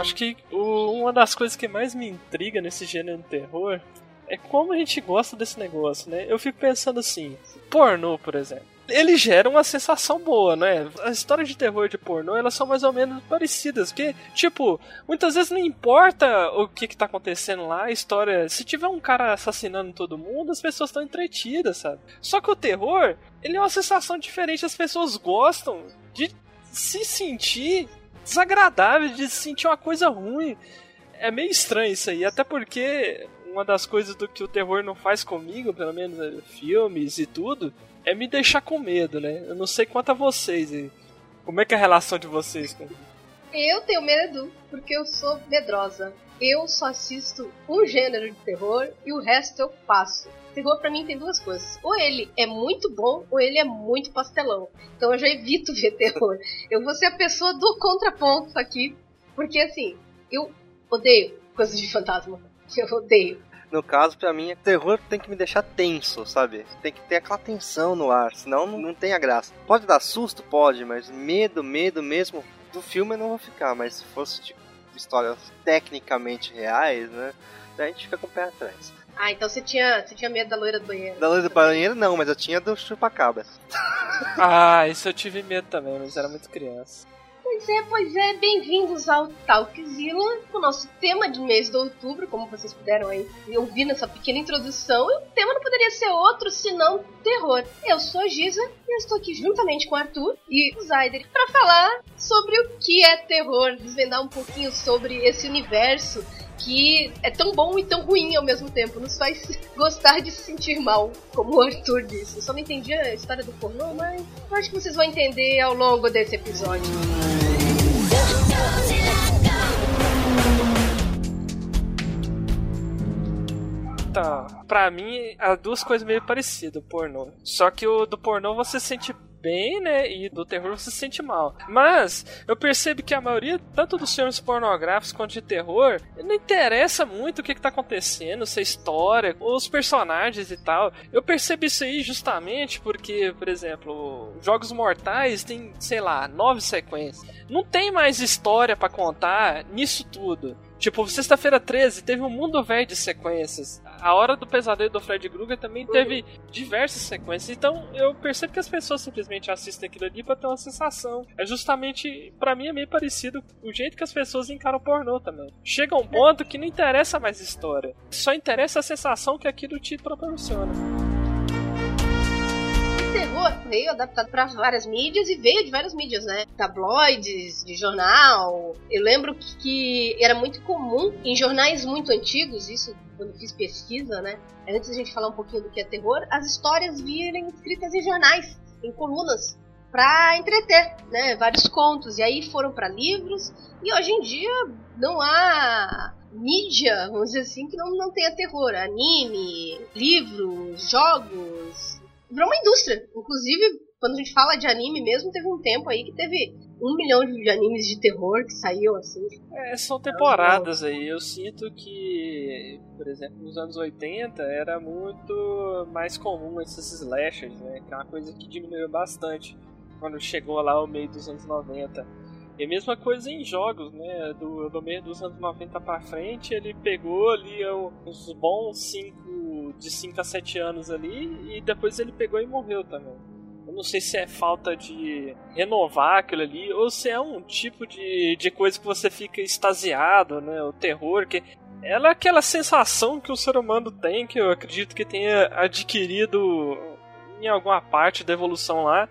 Acho que o, uma das coisas que mais me intriga nesse gênero de terror é como a gente gosta desse negócio, né? Eu fico pensando assim, pornô, por exemplo. Ele gera uma sensação boa, né? As histórias de terror de pornô, elas são mais ou menos parecidas. Porque, tipo, muitas vezes não importa o que, que tá acontecendo lá, a história. Se tiver um cara assassinando todo mundo, as pessoas estão entretidas, sabe? Só que o terror, ele é uma sensação diferente. As pessoas gostam de se sentir desagradável, de se sentir uma coisa ruim. É meio estranho isso aí, até porque uma das coisas do que o terror não faz comigo, pelo menos é, filmes e tudo, é me deixar com medo, né? Eu não sei quanto a vocês. Como é que é a relação de vocês com Eu tenho medo porque eu sou medrosa. Eu só assisto um gênero de terror e o resto eu passo. Terror para mim tem duas coisas. Ou ele é muito bom ou ele é muito pastelão. Então eu já evito ver terror. Eu vou ser a pessoa do contraponto aqui, porque assim, eu odeio coisas de fantasma. Eu odeio. No caso, pra mim, terror tem que me deixar tenso, sabe? Tem que ter aquela tensão no ar, senão não, não tem a graça. Pode dar susto? Pode, mas medo, medo mesmo do filme eu não vou ficar. Mas se fosse tipo, histórias tecnicamente reais, né? A gente fica com o pé atrás. Ah, então você tinha, você tinha medo da loira do banheiro. Da loira do banheiro não, mas eu tinha do chupacabra. ah, isso eu tive medo também, mas era muito criança. Pois é, pois é, bem-vindos ao Talkzilla, o nosso tema de mês de outubro, como vocês puderam aí ouvir nessa pequena introdução, e o tema não poderia ser outro senão terror. Eu sou a Giza e eu estou aqui juntamente com o Arthur e o Zayder para falar sobre o que é terror, desvendar um pouquinho sobre esse universo que é tão bom e tão ruim ao mesmo tempo. Nos faz gostar de se sentir mal, como o Arthur disse. Eu só não entendi a história do pornô, mas eu acho que vocês vão entender ao longo desse episódio. Tá, pra mim, as duas coisas meio parecidas, o pornô. Só que o do pornô você sente bem, né? E do terror você se sente mal. Mas eu percebo que a maioria, tanto dos filmes pornográficos quanto de terror, não interessa muito o que, está acontecendo, se a história, os personagens e tal. Eu percebo isso aí justamente porque, por exemplo, Jogos Mortais tem, sei lá, nove sequências. Não tem mais história para contar nisso tudo. Tipo, sexta-feira 13 teve um mundo velho de sequências. A Hora do Pesadelo do Fred Krueger também teve diversas sequências. Então eu percebo que as pessoas simplesmente assistem aquilo ali pra ter uma sensação. É justamente, para mim, é meio parecido o jeito que as pessoas encaram o pornô também. Chega um ponto que não interessa mais história, só interessa a sensação que aquilo te proporciona terror veio adaptado para várias mídias e veio de várias mídias, né? Tabloides, de jornal. Eu lembro que era muito comum em jornais muito antigos, isso quando fiz pesquisa, né? Antes a gente falar um pouquinho do que é terror, as histórias virem escritas em jornais, em colunas, para entreter, né? Vários contos. E aí foram para livros. E hoje em dia não há mídia, vamos dizer assim, que não, não tenha terror. Anime, livros, jogos, virou uma indústria. Inclusive, quando a gente fala de anime mesmo, teve um tempo aí que teve um milhão de animes de terror que saíam assim. É, são temporadas aí. Eu sinto que, por exemplo, nos anos 80 era muito mais comum esses slashers, né? Que é uma coisa que diminuiu bastante quando chegou lá o meio dos anos 90. E a mesma coisa em jogos, né? Do, do meio dos anos 90 pra frente, ele pegou ali uns bons 5 de 5 a 7 anos ali e depois ele pegou e morreu também. Eu não sei se é falta de renovar aquilo ali ou se é um tipo de, de coisa que você fica extasiado, né? O terror, que ela é aquela sensação que o ser humano tem, que eu acredito que tenha adquirido em alguma parte da evolução lá,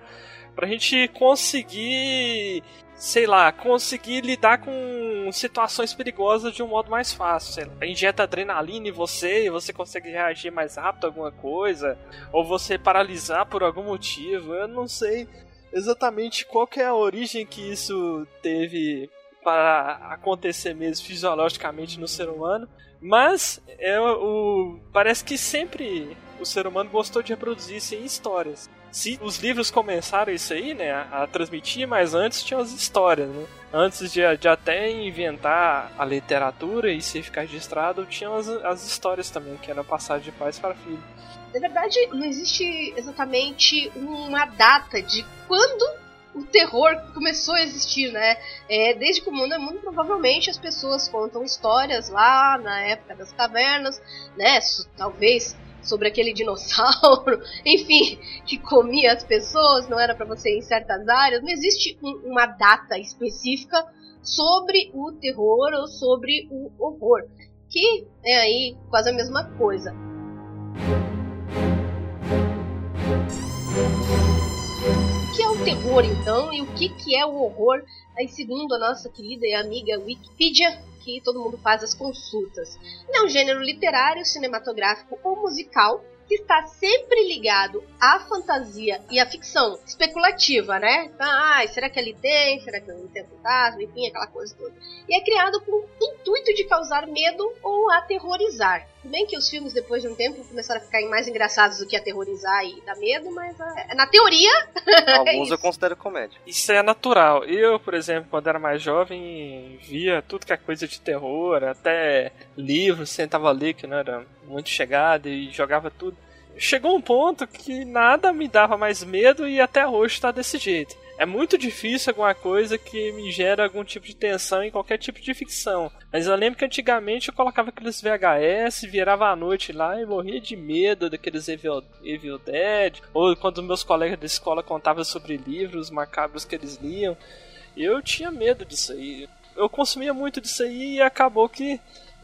pra gente conseguir sei lá, conseguir lidar com situações perigosas de um modo mais fácil. Sei lá, injeta adrenalina em você e você consegue reagir mais rápido a alguma coisa, ou você paralisar por algum motivo. Eu não sei exatamente qual é a origem que isso teve para acontecer mesmo fisiologicamente no ser humano, mas é o parece que sempre o ser humano gostou de reproduzir isso em histórias se os livros começaram isso aí, né, a, transmitir, mas antes tinha as histórias, né? Antes de, de, até inventar a literatura e se ficar registrado, tinham as, as histórias também, que era passagem de pais para filho. Na verdade, não existe exatamente uma data de quando o terror começou a existir, né? É, desde que o mundo é mundo, provavelmente as pessoas contam histórias lá na época das cavernas, né? Talvez sobre aquele dinossauro, enfim, que comia as pessoas, não era para você ir em certas áreas. Não existe um, uma data específica sobre o terror ou sobre o horror, que é aí quase a mesma coisa. O que é o terror então e o que, que é o horror? Aí, segundo a nossa querida e amiga Wikipedia, que todo mundo faz as consultas. Ele é um gênero literário, cinematográfico ou musical que está sempre ligado à fantasia e à ficção especulativa, né? Então, ah, será que ali tem? Será que ali tem fantasma? Enfim, aquela coisa toda. E é criado com o intuito de causar medo ou aterrorizar. Bem que os filmes, depois de um tempo, começaram a ficar mais engraçados do que aterrorizar e dar medo, mas é, na teoria. Alguns é eu considero comédia. Isso é natural. Eu, por exemplo, quando era mais jovem, via tudo que é coisa de terror, até livros, sentava ali que não era muito chegado e jogava tudo. Chegou um ponto que nada me dava mais medo e até hoje está desse jeito. É muito difícil alguma coisa que me gera algum tipo de tensão em qualquer tipo de ficção. Mas eu lembro que antigamente eu colocava aqueles VHS, virava à noite lá e morria de medo daqueles Evil, Evil Dead. Ou quando meus colegas da escola contavam sobre livros macabros que eles liam. Eu tinha medo disso aí. Eu consumia muito disso aí e acabou que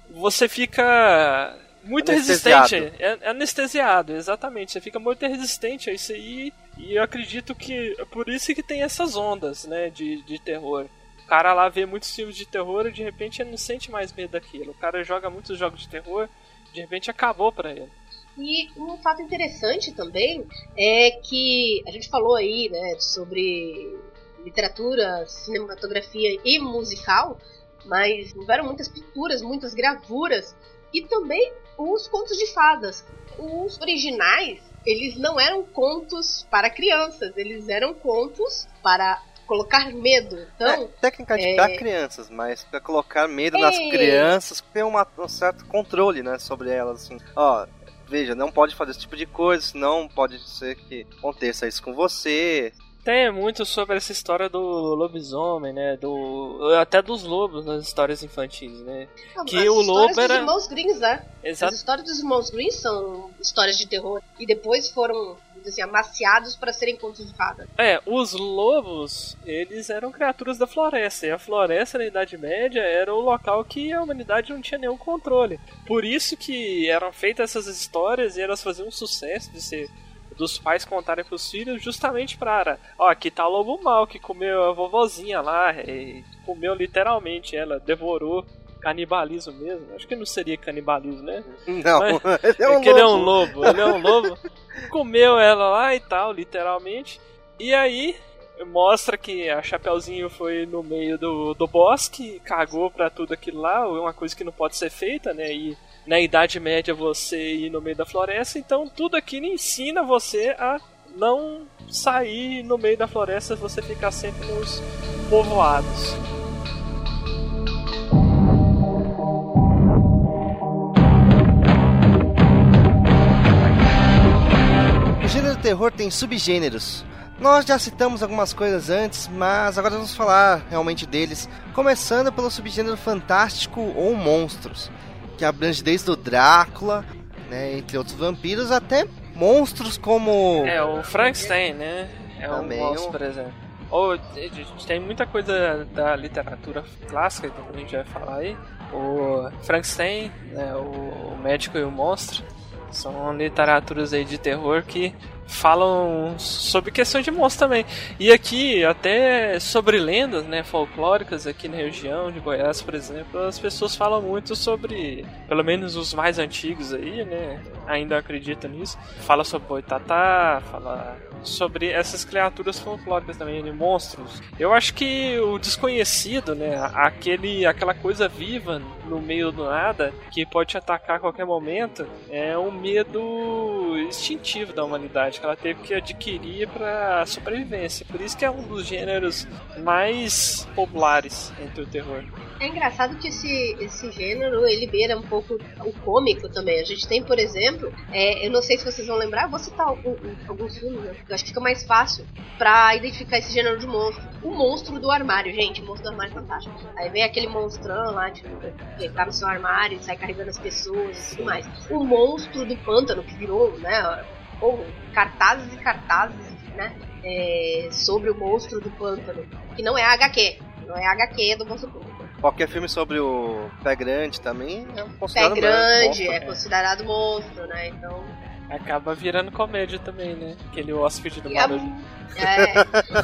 você fica muito resistente. É, é anestesiado, exatamente. Você fica muito resistente a isso aí. E eu acredito que é por isso que tem essas ondas, né, de, de terror. O cara lá vê muitos filmes de terror e de repente ele não sente mais medo daquilo. O cara joga muitos jogos de terror, de repente acabou para ele. E um fato interessante também é que a gente falou aí, né, sobre literatura, cinematografia e musical, mas houveram muitas pinturas, muitas gravuras e também os contos de fadas. Os originais, eles não eram contos para crianças, eles eram contos para colocar medo. Então, é, técnica de é... crianças, mas para colocar medo é... nas crianças, ter uma, um certo controle, né, sobre elas, assim. Ó, veja, não pode fazer esse tipo de coisa, senão pode ser que aconteça isso com você tem muito sobre essa história do lobisomem, né? Do até dos lobos nas histórias infantis, né? Não, que o lobo era dos irmãos Greens, né? Exato. As histórias dos irmãos Greens são histórias de terror e depois foram assim, amaciados para serem contos de fada. É, os lobos, eles eram criaturas da floresta, e a floresta na Idade Média era o local que a humanidade não tinha nenhum controle. Por isso que eram feitas essas histórias e elas faziam um sucesso de ser dos pais contarem pros filhos justamente para, ó, aqui tá o lobo mal que comeu a vovozinha lá, comeu literalmente ela, devorou canibalismo mesmo. Acho que não seria canibalismo, né? Não, Mas, ele é um é lobo. Ele é um lobo, ele é um lobo. Comeu ela lá e tal, literalmente. E aí mostra que a Chapeuzinho foi no meio do, do bosque, cagou pra tudo aquilo lá, uma coisa que não pode ser feita, né? E na Idade Média você ir no meio da floresta, então tudo aquilo ensina você a não sair no meio da floresta, você ficar sempre nos povoados. O gênero terror tem subgêneros. Nós já citamos algumas coisas antes, mas agora vamos falar realmente deles, começando pelo subgênero fantástico ou monstros que abrange desde o Drácula, né, entre outros vampiros, até monstros como. É, o Frankenstein, né? É Também, um monstro, por exemplo. Ou, tem muita coisa da literatura clássica que a gente vai falar aí. O Frankenstein, né, o médico e o monstro, são literaturas aí de terror que falam sobre questões de monstros também. E aqui, até sobre lendas né, folclóricas aqui na região de Goiás, por exemplo, as pessoas falam muito sobre, pelo menos os mais antigos aí, né? Ainda acreditam nisso. Fala sobre Boitatá, fala sobre essas criaturas folclóricas também, de monstros. Eu acho que o desconhecido, né, aquele, aquela coisa viva no meio do nada que pode te atacar a qualquer momento, é um medo instintivo da humanidade que ela teve que adquirir para sobrevivência. Por isso que é um dos gêneros mais populares entre o terror. É engraçado que esse, esse gênero ele beira um pouco o cômico também. A gente tem, por exemplo, é, eu não sei se vocês vão lembrar, vou citar alguns filmes, né? eu acho que fica mais fácil para identificar esse gênero de monstro. O monstro do armário, gente, o monstro do armário é fantástico. Aí vem aquele monstrão lá, tipo, que tá no seu armário sai carregando as pessoas e tudo mais. O monstro do pântano, que virou, né, ou cartazes e cartazes, né, é, sobre o monstro do pântano, que não é HQ, não é HQ do monstro do pântano. Qualquer filme sobre o pé grande também é considerado Pé grande monstro, é considerado monstro, né? Então. Acaba virando comédia também, né? Aquele hóspede do barulho. É.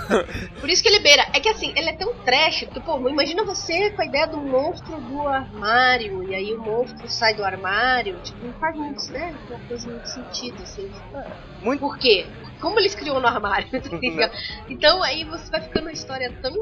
Por isso que ele beira. É que assim, ele é tão trash, que, pô, imagina você com a ideia do monstro do armário, e aí o monstro sai do armário, tipo, não faz muito, né? Não faz muito sentido, assim. Muito. Por quê? como eles criou no armário. Tá então aí você vai ficando uma história tão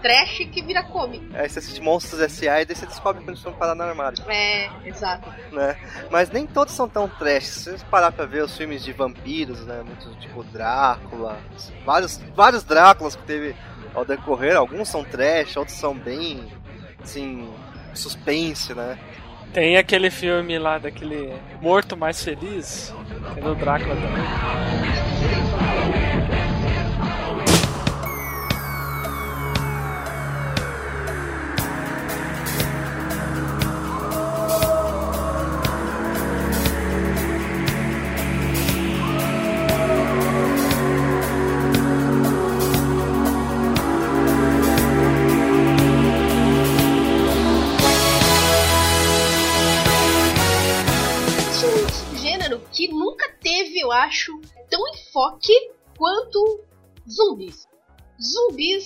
trash que vira cômico. É, você assiste Monstros S.A. e daí você descobre quando eles vão parar no armário. É, exato. Né? Mas nem todos são tão trash. Se você parar pra ver os filmes de vampiros, né? Muitos tipo Drácula, vários, vários Dráculas que teve ao decorrer, alguns são trash, outros são bem assim, suspense, né? Tem aquele filme lá daquele Morto Mais Feliz, tem no Drácula também.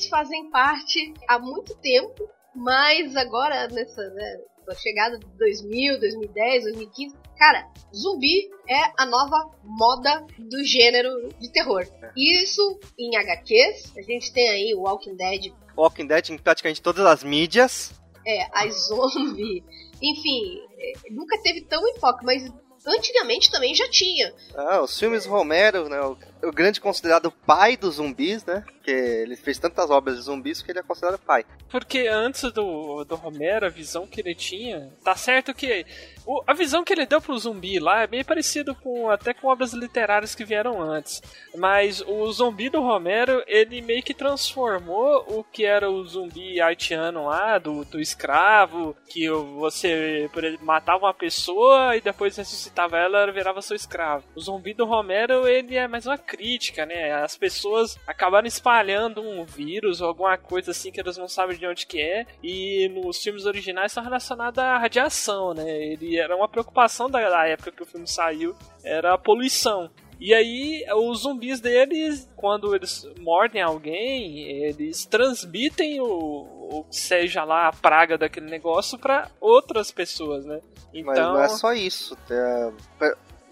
Fazem parte há muito tempo, mas agora nessa né, chegada de 2000, 2010, 2015, cara, zumbi é a nova moda do gênero de terror. Isso em HQs, a gente tem aí o Walking Dead. Walking Dead em praticamente todas as mídias. É, a zombie. Enfim, é, nunca teve tão enfoque, mas antigamente também já tinha. Ah, os filmes Romero, né? O, o, grande considerado pai dos zumbis, né? Que ele fez tantas obras de zumbis que ele é considerado pai. Porque antes do, do Romero, a visão que ele tinha, tá certo que o, a visão que ele deu pro zumbi lá é bem parecido com até com obras literárias que vieram antes. Mas o zumbi do Romero, ele meio que transformou o que era o zumbi haitiano lá, do, do escravo, que você matava uma pessoa e depois ressuscitava ela, ela virava seu escravo. O zumbi do Romero, ele é mais uma crítica, né? As pessoas acabaram espalhando um vírus ou alguma coisa assim que elas não sabem de onde que é, e nos filmes originais são relacionados à radiação, né? Ele era uma preocupação da, da época que o filme saiu, era a poluição. E aí, os zumbis deles, quando eles mordem alguém, eles transmitem o, o seja lá a praga daquele negócio para outras pessoas, né? Então... Mas não é só isso. É...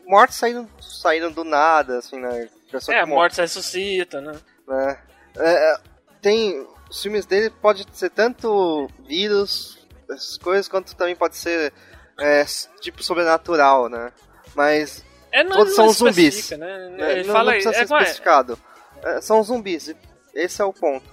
Mortes saíram, saíram do nada, assim, né? é, a morte ressuscita, né? É, é, tem. Os filmes dele pode ser tanto vírus, essas coisas, quanto também pode ser é, tipo sobrenatural, né? Mas é, não, todos não são zumbis. Né? Ele não, fala, não precisa ser é, especificado. É, são zumbis. Esse é o ponto.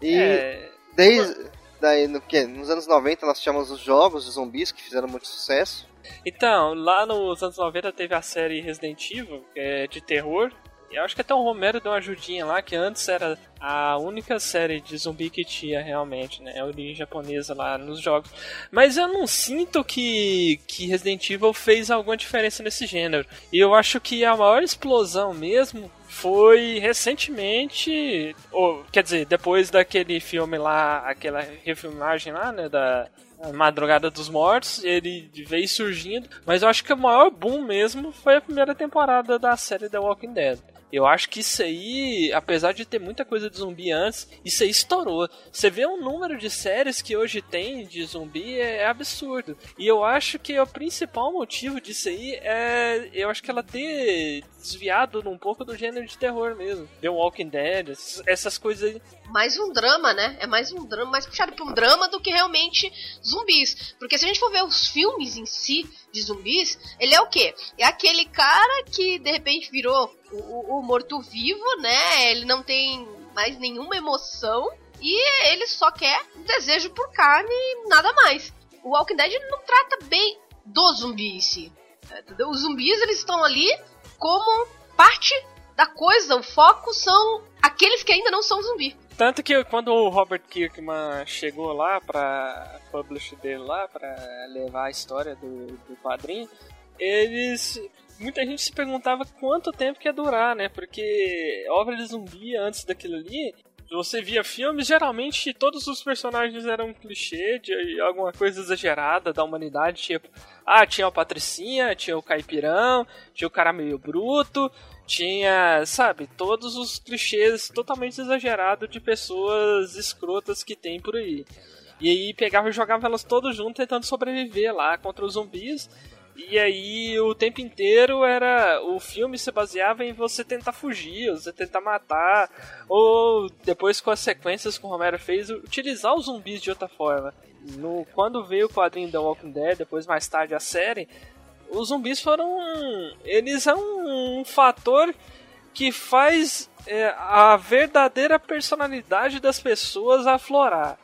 E é. desde daí no que nos anos 90 nós tínhamos os jogos de zumbis que fizeram muito sucesso. Então, lá nos anos 90 teve a série Resident Evil, é de terror, eu acho que até o Romero deu uma ajudinha lá, que antes era a única série de zumbi que tinha realmente, né? A origem japonesa lá nos jogos. Mas eu não sinto que, que Resident Evil fez alguma diferença nesse gênero. E eu acho que a maior explosão mesmo foi recentemente, ou quer dizer, depois daquele filme lá, aquela refilmagem lá, né, da Madrugada dos Mortos, ele veio surgindo, mas eu acho que o maior boom mesmo foi a primeira temporada da série The Walking Dead. Eu acho que isso aí, apesar de ter muita coisa de zumbi antes, isso aí estourou. Você vê um número de séries que hoje tem de zumbi é, é absurdo. E eu acho que o principal motivo disso aí é. Eu acho que ela ter desviado um pouco do gênero de terror mesmo. The Walking Dead, essas coisas aí. Mais um drama, né? É mais um drama, mais puxado pra um drama do que realmente zumbis. Porque se a gente for ver os filmes em si de zumbis, ele é o quê? É aquele cara que de repente virou o, o morto-vivo, né? Ele não tem mais nenhuma emoção e ele só quer desejo por carne e nada mais. O Walking Dead não trata bem do zumbi em si. Entendeu? Os zumbis eles estão ali como parte da coisa. O foco são aqueles que ainda não são zumbi. Tanto que quando o Robert Kirkman chegou lá pra publish dele lá, pra levar a história do, do quadrinho, eles. Muita gente se perguntava quanto tempo que ia durar, né? Porque obra de zumbi antes daquilo ali, você via filmes, geralmente todos os personagens eram um clichê de alguma coisa exagerada da humanidade, tipo, ah, tinha o Patricinha, tinha o Caipirão, tinha o cara meio bruto, tinha, sabe, todos os clichês totalmente exagerados de pessoas escrotas que tem por aí. E aí pegava e jogava elas todas juntas tentando sobreviver lá contra os zumbis. E aí o tempo inteiro era. O filme se baseava em você tentar fugir, você tentar matar, ou depois com as sequências que o Romero fez, utilizar os zumbis de outra forma. No, quando veio o quadrinho The Walking Dead, depois mais tarde a série, os zumbis foram. Eles são um fator que faz é, a verdadeira personalidade das pessoas aflorar.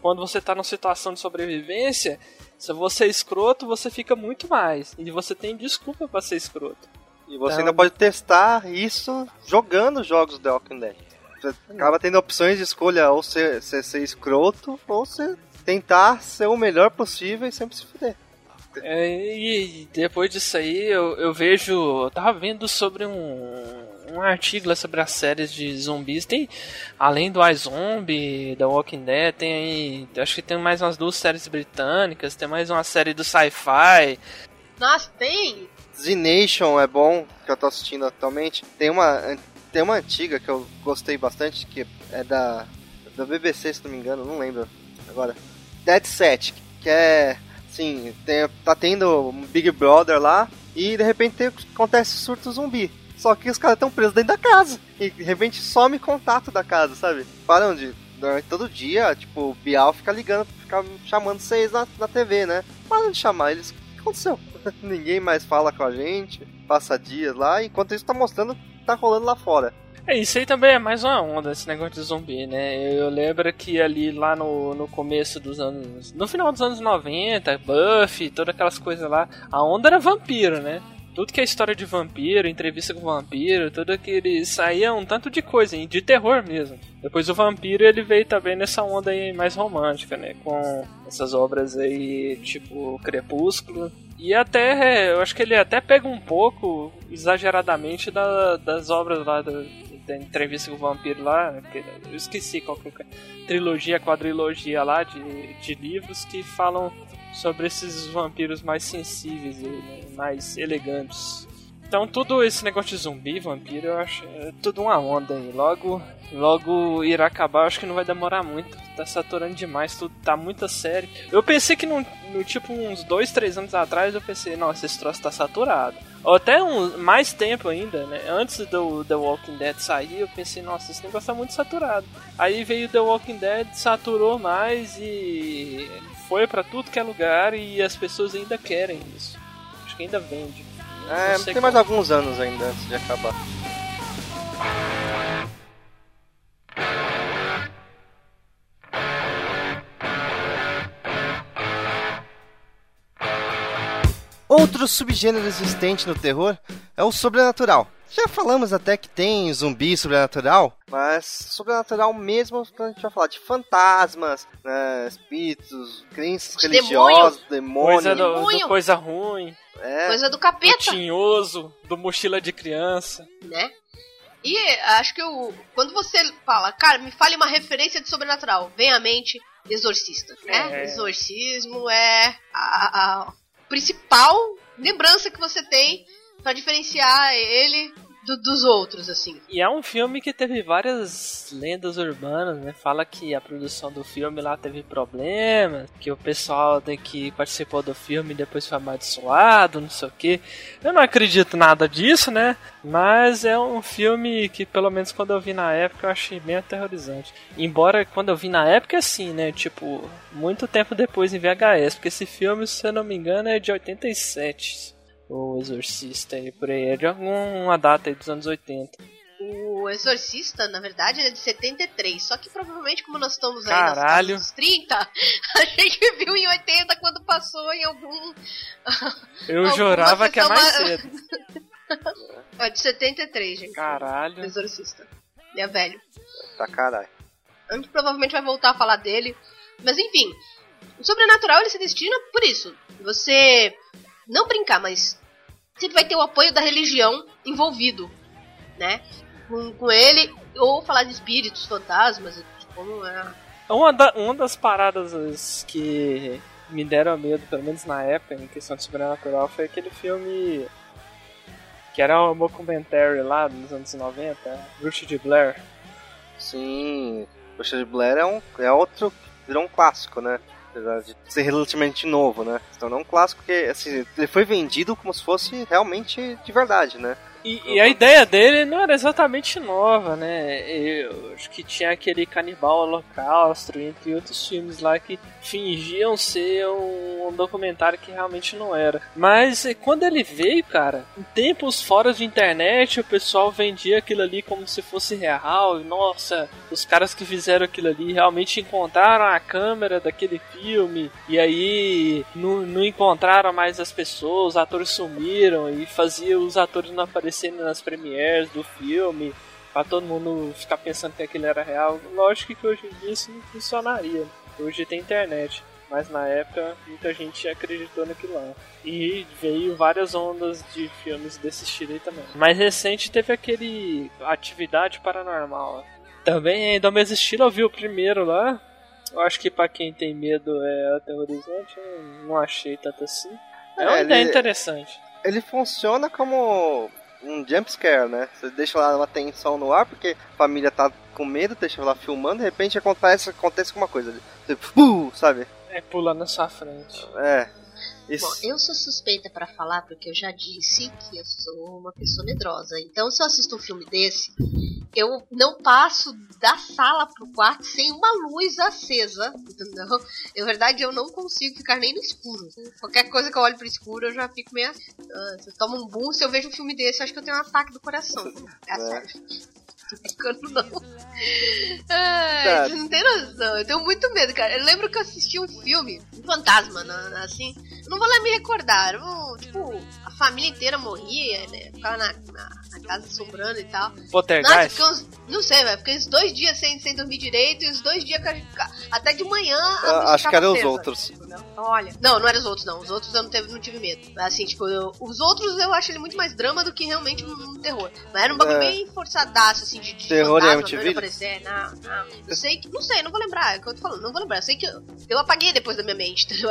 Quando você está numa situação de sobrevivência, se você é escroto, você fica muito mais. E você tem desculpa para ser escroto. E você então... ainda pode testar isso jogando jogos The Walking Dead. Você acaba tendo opções de escolha ou ser, ser, ser escroto ou ser, tentar ser o melhor possível e sempre se fuder. É, e depois disso aí eu, eu vejo. Eu tava vendo sobre um, um artigo lá sobre as séries de zumbis. Tem, além do iZombie, da Walking Dead, tem aí. Acho que tem mais umas duas séries britânicas, tem mais uma série do sci-fi. Nossa, tem! Z Nation é bom, que eu tô assistindo atualmente. Tem uma, tem uma antiga que eu gostei bastante, que é da, da BBC, se não me engano, não lembro agora. Dead Set, que é assim, tem, tá tendo um Big Brother lá e de repente tem, acontece surto zumbi. Só que os caras estão presos dentro da casa. E de repente some contato da casa, sabe? Param de. Durante todo dia, tipo, o Bial fica ligando, fica chamando vocês na, na TV, né? Param de chamar eles. O que aconteceu? Ninguém mais fala com a gente, passa dias lá, enquanto isso tá mostrando tá rolando lá fora. É, isso aí também é mais uma onda, esse negócio de zumbi, né? Eu lembro que ali lá no, no começo dos anos. No final dos anos 90, Buffy, todas aquelas coisas lá, a onda era vampiro, né? Tudo que é história de vampiro, entrevista com vampiro, tudo aquele saía um tanto de coisa, de terror mesmo. Depois o vampiro ele veio também nessa onda aí mais romântica, né, com essas obras aí tipo Crepúsculo. E até, eu acho que ele até pega um pouco, exageradamente, da, das obras lá do, da entrevista com o vampiro lá, eu esqueci qual que é, trilogia, quadrilogia lá de, de livros que falam sobre esses vampiros mais sensíveis e né, mais elegantes. Então tudo esse negócio de zumbi, vampiro, eu acho é tudo uma onda aí. Logo, logo irá acabar, acho que não vai demorar muito. Tá saturando demais, tudo tá muito sério. Eu pensei que no, no tipo uns dois, três anos atrás eu pensei, nossa, esse troço tá saturado. Ou até um, mais tempo ainda, né? Antes do The Walking Dead sair, eu pensei, nossa, esse negócio tá muito saturado. Aí veio The Walking Dead, saturou mais e foi para tudo que é lugar e as pessoas ainda querem isso. Acho que ainda vende. É, tem mais alguns anos ainda antes de acabar. Outro subgênero existente no terror é o sobrenatural. Já falamos até que tem zumbi sobrenatural, mas sobrenatural mesmo quando a gente vai falar de fantasmas, né, espíritos, crenças religiosas, demônios. Coisa, do, do coisa ruim. É. Coisa do capeta. Do tinhoso, do mochila de criança. Né? E acho que o, quando você fala, cara, me fale uma referência de sobrenatural, vem à mente Exorcista, né? É. Exorcismo é a, a principal lembrança que você tem para diferenciar ele do, dos outros, assim. E é um filme que teve várias lendas urbanas, né? Fala que a produção do filme lá teve problemas, que o pessoal que participou do filme depois foi amaldiçoado, não sei o que. Eu não acredito nada disso, né? Mas é um filme que, pelo menos quando eu vi na época, eu achei bem aterrorizante. Embora quando eu vi na época, assim, né? Tipo, muito tempo depois em VHS, porque esse filme, se eu não me engano, é de 87 o Exorcista aí por aí. É de alguma data aí dos anos 80. O Exorcista, na verdade, é de 73. Só que provavelmente, como nós estamos aí Caralho. nos 30, a gente viu em 80 quando passou em algum. Eu jurava que é mais ma- cedo. É de 73, gente. O Caralho. Exorcista. Ele é velho. Tá caralho. A gente provavelmente vai voltar a falar dele. Mas enfim, o sobrenatural ele se destina por isso. Você não brincar, mas sempre vai ter o apoio da religião envolvido, né? Com, com ele, ou falar de espíritos, fantasmas, como é. Uma, da- uma das paradas que me deram medo, pelo menos na época, em questão de sobrenatural, foi aquele filme que era um documentary lá nos anos 90, Bruxa de Blair. Sim, Bruxa de Blair é, um, é outro. virou um clássico, né? Apesar de ser relativamente novo, né? Então não é um clássico porque assim, ele foi vendido como se fosse realmente de verdade, né? E, e a ideia dele não era exatamente nova, né? Eu acho que tinha aquele Canibal Holocausto, entre outros filmes lá que fingiam ser um, um documentário que realmente não era. Mas eh, quando ele veio, cara, em tempos fora de internet, o pessoal vendia aquilo ali como se fosse real. E, nossa, os caras que fizeram aquilo ali realmente encontraram a câmera daquele filme. E aí não, não encontraram mais as pessoas, os atores sumiram e fazia os atores não aparecerem nas premieres do filme. Pra todo mundo ficar pensando que aquilo era real. Lógico que hoje em dia isso não funcionaria. Hoje tem internet. Mas na época muita gente acreditou naquilo lá. E veio várias ondas de filmes desse estilo aí também. Mais recente teve aquele Atividade Paranormal. Também é do mesmo estilo, eu vi o primeiro lá. Eu acho que pra quem tem medo é aterrorizante, eu não achei tanto assim. É uma É, ideia ele- interessante. Ele funciona como um jump scare, né? Você deixa lá uma tensão no ar porque a família tá com medo, deixa lá filmando, de repente acontece, acontece alguma coisa. Você, "Uh", sabe? É pular na sua frente. É. Bom, eu sou suspeita pra falar porque eu já disse que eu sou uma pessoa medrosa. Então, se eu assisto um filme desse, eu não passo da sala pro quarto sem uma luz acesa, entendeu? Na verdade, eu não consigo ficar nem no escuro. Qualquer coisa que eu olho pro escuro, eu já fico meio. Ah, se eu tomo um boom, se eu vejo um filme desse, eu acho que eu tenho um ataque do coração. É sério. Tô ficando não. Ai, Tá. não tem noção. Eu tenho muito medo, cara. Eu lembro que eu assisti um filme, um fantasma, assim. Não vou lá me recordar. Eu, tipo, a família inteira morria, né? Ficava na, na, na casa assombrando e tal. Poltergeist? uns, não sei, velho. Fiquei uns dois dias sem, sem dormir direito e os dois dias que a gente fica- até de manhã. a Ah, luz acho que eram os outros. Olha. Não, não eram os outros, não. Os outros eu não, teve, não tive medo. Assim, tipo, eu- os outros eu acho ele muito mais drama do que realmente um, um terror. Mas era um bagulho É. bem forçadaço, assim, de, de Terror e fantasma, MTV? doido aparecer. Não, não. Eu sei que. Não sei, não vou lembrar. É o que eu tô falando, não vou lembrar. Eu sei que eu, eu apaguei depois da minha mente.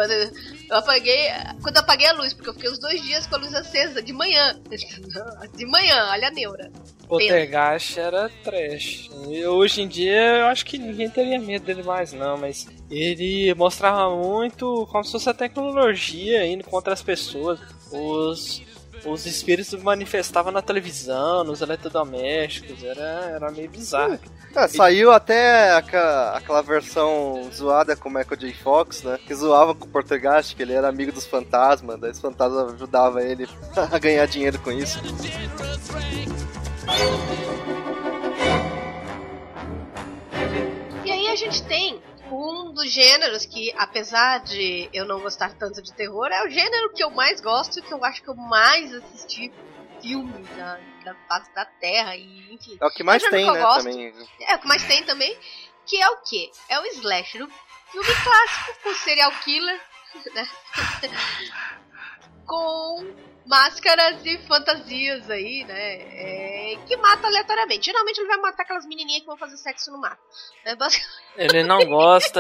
Eu apaguei. Quando eu apaguei a luz, porque eu fiquei uns dois dias com a luz acesa, de manhã. De manhã, olha a neura. Poltergeist era trash. E hoje em dia eu acho que ninguém teria medo dele mais, não, mas ele mostrava muito como se fosse a tecnologia indo contra as pessoas. Os, os espíritos manifestavam na televisão, nos eletrodomésticos, era, era meio bizarro. É, saiu até aquela, aquela versão zoada com o Michael J. Fox, né? Que zoava com o Portergast, que ele era amigo dos fantasmas, daí os fantasmas ajudavam ele a ganhar dinheiro com isso. E aí a gente tem um dos gêneros que, apesar de eu não gostar tanto de terror, é o gênero que eu mais gosto, que eu acho que eu mais assisti filmes da, da face da Terra e enfim. É o que mais É o tem, né, que eu gosto. também. É o que mais tem também, que é o quê? É o slasher, o filme clássico com serial killer, né? com máscaras e fantasias aí, né? É, que mata aleatoriamente. Geralmente ele vai matar aquelas menininhas que vão fazer sexo no mato. É basicamente Ele não gosta,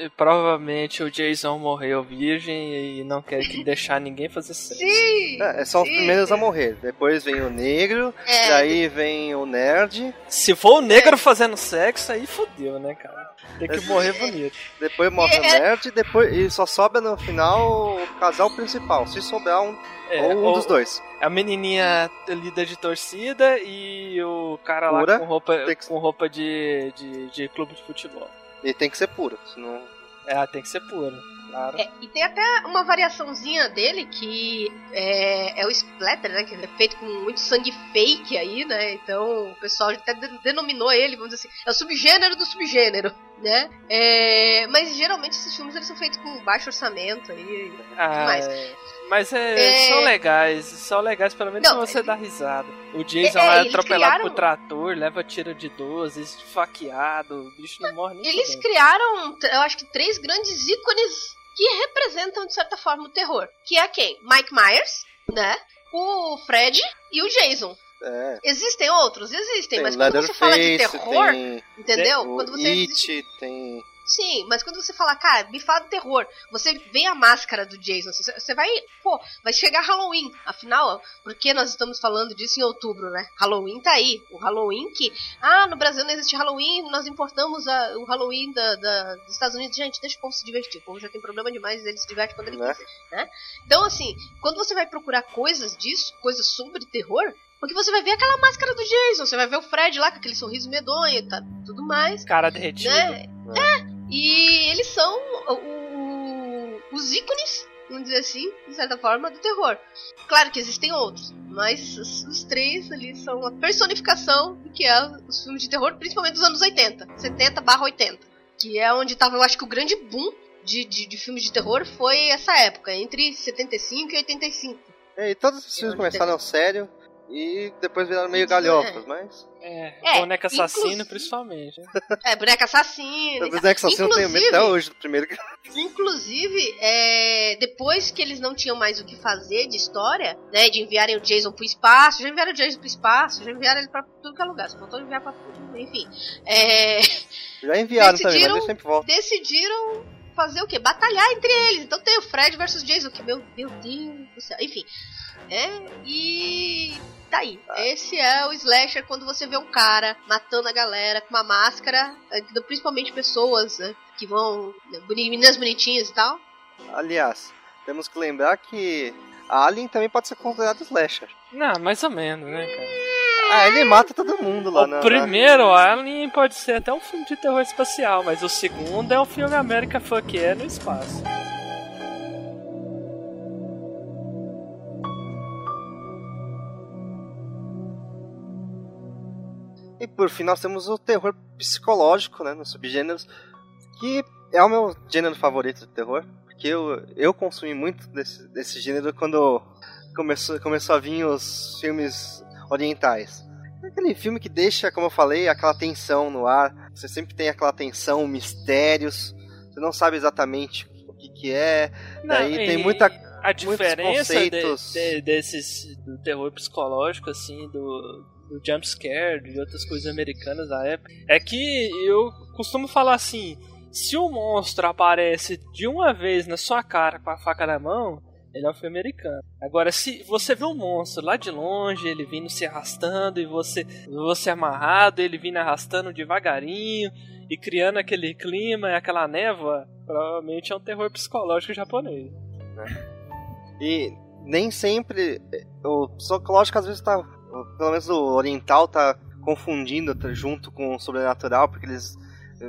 e provavelmente o Jason morreu virgem e não quer que deixar ninguém fazer sexo. Sim! É, são os sim. primeiros a morrer. Depois vem o negro, É, e aí vem o nerd, Se for o negro fazendo sexo, aí fodeu, né, cara? Tem que morrer bonito. depois morre o É. nerd, depois, e só sobra no final o casal principal, se sobrar um, É, ou um ou dos dois. A menininha líder de torcida e o cara lá Pura. com roupa, Tem que- com roupa de, de, de clube de futebol. E tem que ser puro, senão É, tem que ser puro. Claro. É, e tem até uma variaçãozinha dele que é, é, o splatter, né? Que é feito com muito sangue fake aí, né? Então o pessoal até denominou ele, vamos dizer assim, é o subgênero do subgênero, né? É, mas geralmente esses filmes eles são feitos com baixo orçamento aí ah, mais. Mas é, é, são legais, são legais pelo menos não, você é, dá risada. O Jason é, é atropelado criaram... por trator, leva tiro de 12, esfaqueado, o bicho não morre nem Eles criaram, eu acho que três grandes ícones que representam, de certa forma, o terror. Que é quem? Mike Myers, né? O Fred e o Jason. É. Existem outros? Existem, tem mas quando você fala de terror, tem... entendeu? Tem quando você It, tem Sim, mas quando você fala, cara, me fala terror, você vê a máscara do Jason, você vai, pô, vai chegar Halloween. Afinal, porque nós estamos falando disso em outubro, né? Halloween tá aí. O Halloween que, ah, no Brasil não existe Halloween, nós importamos a, o Halloween da, da, dos Estados Unidos. Gente, deixa o povo se divertir. O povo já tem problema demais, ele se diverte quando ele né? quiser, né? Então, assim, quando você vai procurar coisas disso, coisas sobre terror, porque você vai ver aquela máscara do Jason, você vai ver o Fred lá com aquele sorriso medonho e tá, tudo mais. Cara derretido. Né? É. é. E eles são o, os ícones, vamos dizer assim, de certa forma, do terror. Claro que existem outros, mas os, os três ali são a personificação do que é os filmes de terror, principalmente dos anos 80, 70 barra 80. Que é onde estava, eu acho que o grande boom de, de, de, filmes de terror foi essa época, entre 75 e 85. É, e todos os filmes começaram sério, e depois viraram meio galhofas, é. mas. É, é boneca assassino principalmente. É, boneca assassino. O boneca assassino tem medo até hoje, do primeiro Inclusive, é, depois que eles não tinham mais o que fazer de história, né, de enviarem o Jason pro espaço, já enviaram o Jason pro espaço, já enviaram ele pra tudo que é lugar, só faltou enviar pra tudo, enfim. É, já enviaram também, mas ele sempre volta. Decidiram fazer o quê? Batalhar entre eles. Então tem o Fred versus Jason, que meu, meu Deus do céu. Enfim. É, e tá aí. Esse é o slasher quando você vê um cara matando a galera com uma máscara, é, principalmente pessoas né, que vão. Né, meninas bonitinhas e tal. Aliás, temos que lembrar que a Alien também pode ser considerado slasher. Não, mais ou menos, né, cara? Ah, ele mata todo mundo lá, O na, primeiro na... Alien pode ser até um filme de terror espacial, mas o segundo é um filme América Fuck é no espaço. E por fim nós temos o terror psicológico, né, nos subgêneros, que é o meu gênero favorito de terror, porque eu, eu consumi muito desse, desse gênero quando começou, começou a vir os filmes orientais. É aquele filme que deixa, como eu falei, aquela tensão no ar, você sempre tem aquela tensão, mistérios, você não sabe exatamente o que, que é, não, daí tem muita a diferença de, de, desses do terror psicológico assim do do jump scare, de outras coisas americanas da época, é que eu costumo falar assim: se o monstro aparece de uma vez na sua cara com a faca na mão, ele é filme americano. Agora, se você vê um monstro lá de longe, ele vindo se arrastando e você, você amarrado, ele vindo arrastando devagarinho e criando aquele clima, aquela névoa, provavelmente é um terror psicológico japonês. E nem sempre o psicológico às vezes tá pelo menos o oriental tá confundindo junto com o sobrenatural, porque eles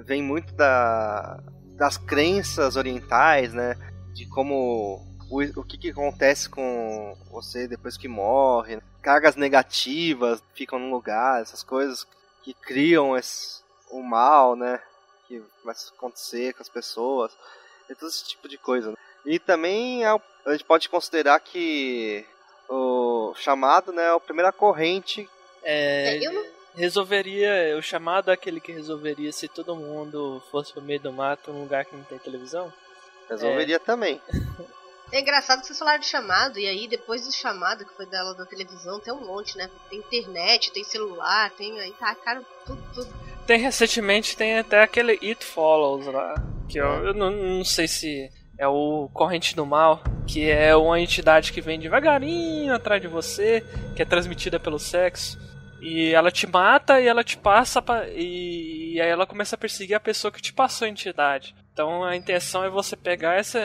vêm muito da, das crenças orientais, né? De como o, o que, que acontece com você depois que morre, cargas negativas ficam no lugar, essas coisas que criam esse, o mal, né? Que vai acontecer com as pessoas, e todo esse tipo de coisa. Né? E também é, a gente pode considerar que o chamado, né, é a primeira corrente. É, resolveria, o chamado é aquele que resolveria se todo mundo fosse pro meio do mato, num lugar que não tem televisão? Resolveria é... também. É engraçado que vocês falaram de chamado, e aí depois do chamado, que foi dela da televisão, tem um monte, né? Tem internet, tem celular, tem aí tá, cara, tudo, tudo. Tem recentemente, tem até aquele It Follows lá, que eu, eu não, não sei se é o Corrente do Mal, que é uma entidade que vem devagarinho atrás de você, que é transmitida pelo sexo. E ela te mata e ela te passa pra, e, e aí ela começa a perseguir a pessoa que te passou a entidade. Então a intenção é você pegar essa,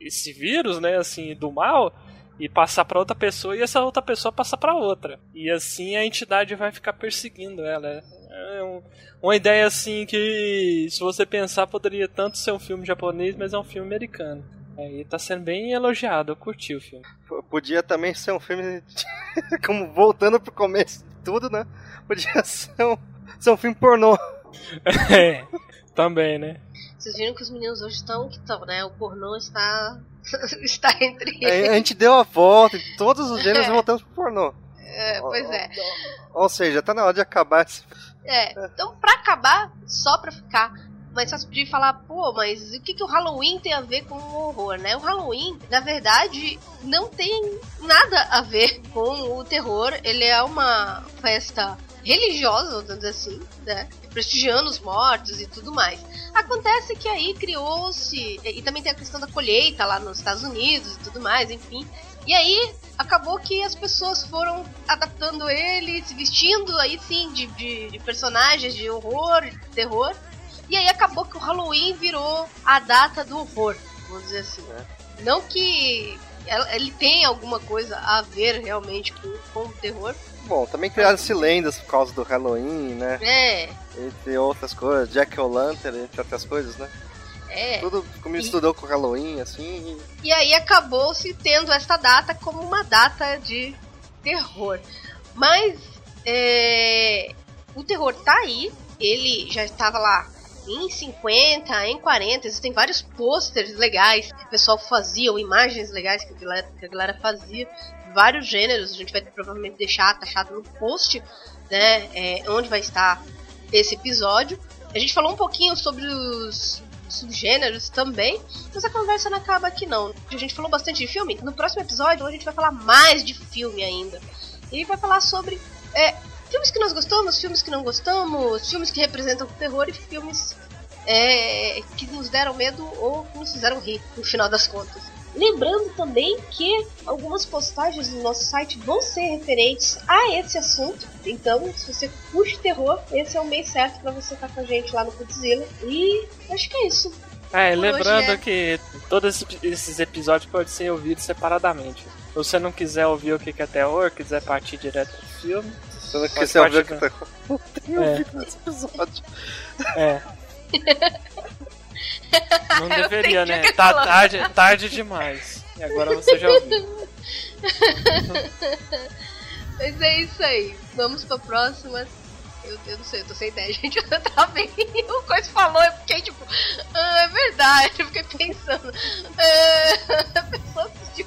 esse vírus, né, assim, do mal e passar para outra pessoa e essa outra pessoa passar para outra. E assim a entidade vai ficar perseguindo ela. É um, uma ideia assim que, se você pensar, poderia tanto ser um filme japonês, mas é um filme americano. Aí tá sendo bem elogiado, eu curti o filme. Podia também ser um filme. como voltando pro começo de tudo, né? Podia ser um, ser um filme pornô. É, também, né? Vocês viram que os meninos hoje estão que estão, né? O pornô está está entre eles. A gente deu a volta todos os gêneros e voltamos pro pornô. É, pois é. Ou seja, tá na hora de acabar esse... É, então pra acabar, só pra ficar mais fácil de falar, pô, mas o que, que o Halloween tem a ver com o horror, né? O Halloween, na verdade, não tem nada a ver com o terror. Ele é uma festa religiosa, vamos dizer assim, né? Prestigiando os mortos e tudo mais. Acontece que aí criou-se. E também tem a questão da colheita lá nos Estados Unidos e tudo mais, enfim. E aí acabou que as pessoas foram adaptando ele, se vestindo aí sim de, de, de personagens de horror, de terror. E aí acabou que o Halloween virou a data do horror, vamos dizer assim. É. Não que ele tenha alguma coisa a ver realmente com, com o terror, Bom, também criaram-se lendas por causa do Halloween, né? É. Entre outras coisas, Jack O'Lantern, entre outras coisas, né? É. Tudo como estudou com Halloween, assim. E, e aí acabou se tendo esta data como uma data de terror. Mas é, o terror tá aí, ele já estava lá em 50, em 40, existem vários posters legais que o pessoal fazia, ou imagens legais que a galera, que a galera fazia vários gêneros, a gente vai provavelmente deixar taxado no post, né, é, onde vai estar esse episódio. A gente falou um pouquinho sobre os subgêneros também, mas a conversa não acaba aqui não. A gente falou bastante de filme, no próximo episódio a gente vai falar mais de filme ainda. E vai falar sobre é, filmes que nós gostamos, filmes que não gostamos, filmes que representam o terror e filmes é, que nos deram medo ou que nos fizeram rir, no final das contas. Lembrando também que algumas postagens do nosso site vão ser referentes a esse assunto. Então, se você curte terror, esse é o mês certo para você estar com a gente lá no Putzilla. E acho que é isso. É, Por lembrando é... que todos esses episódios podem ser ouvidos separadamente. Se você não quiser ouvir o que é terror, quiser partir direto do filme. Você não quiser ouvir o que é terror, não tem é. ouvido nesse episódio. É. Não deveria, né? Tá tarde, tarde demais. E agora você já ouviu. Mas é isso aí. Vamos pra próxima. Eu, eu não sei, eu tô sem ideia, gente. Eu tava bem. O Coisa falou, eu fiquei tipo. Ah, é verdade. Eu fiquei pensando. É, a pessoa assistiu.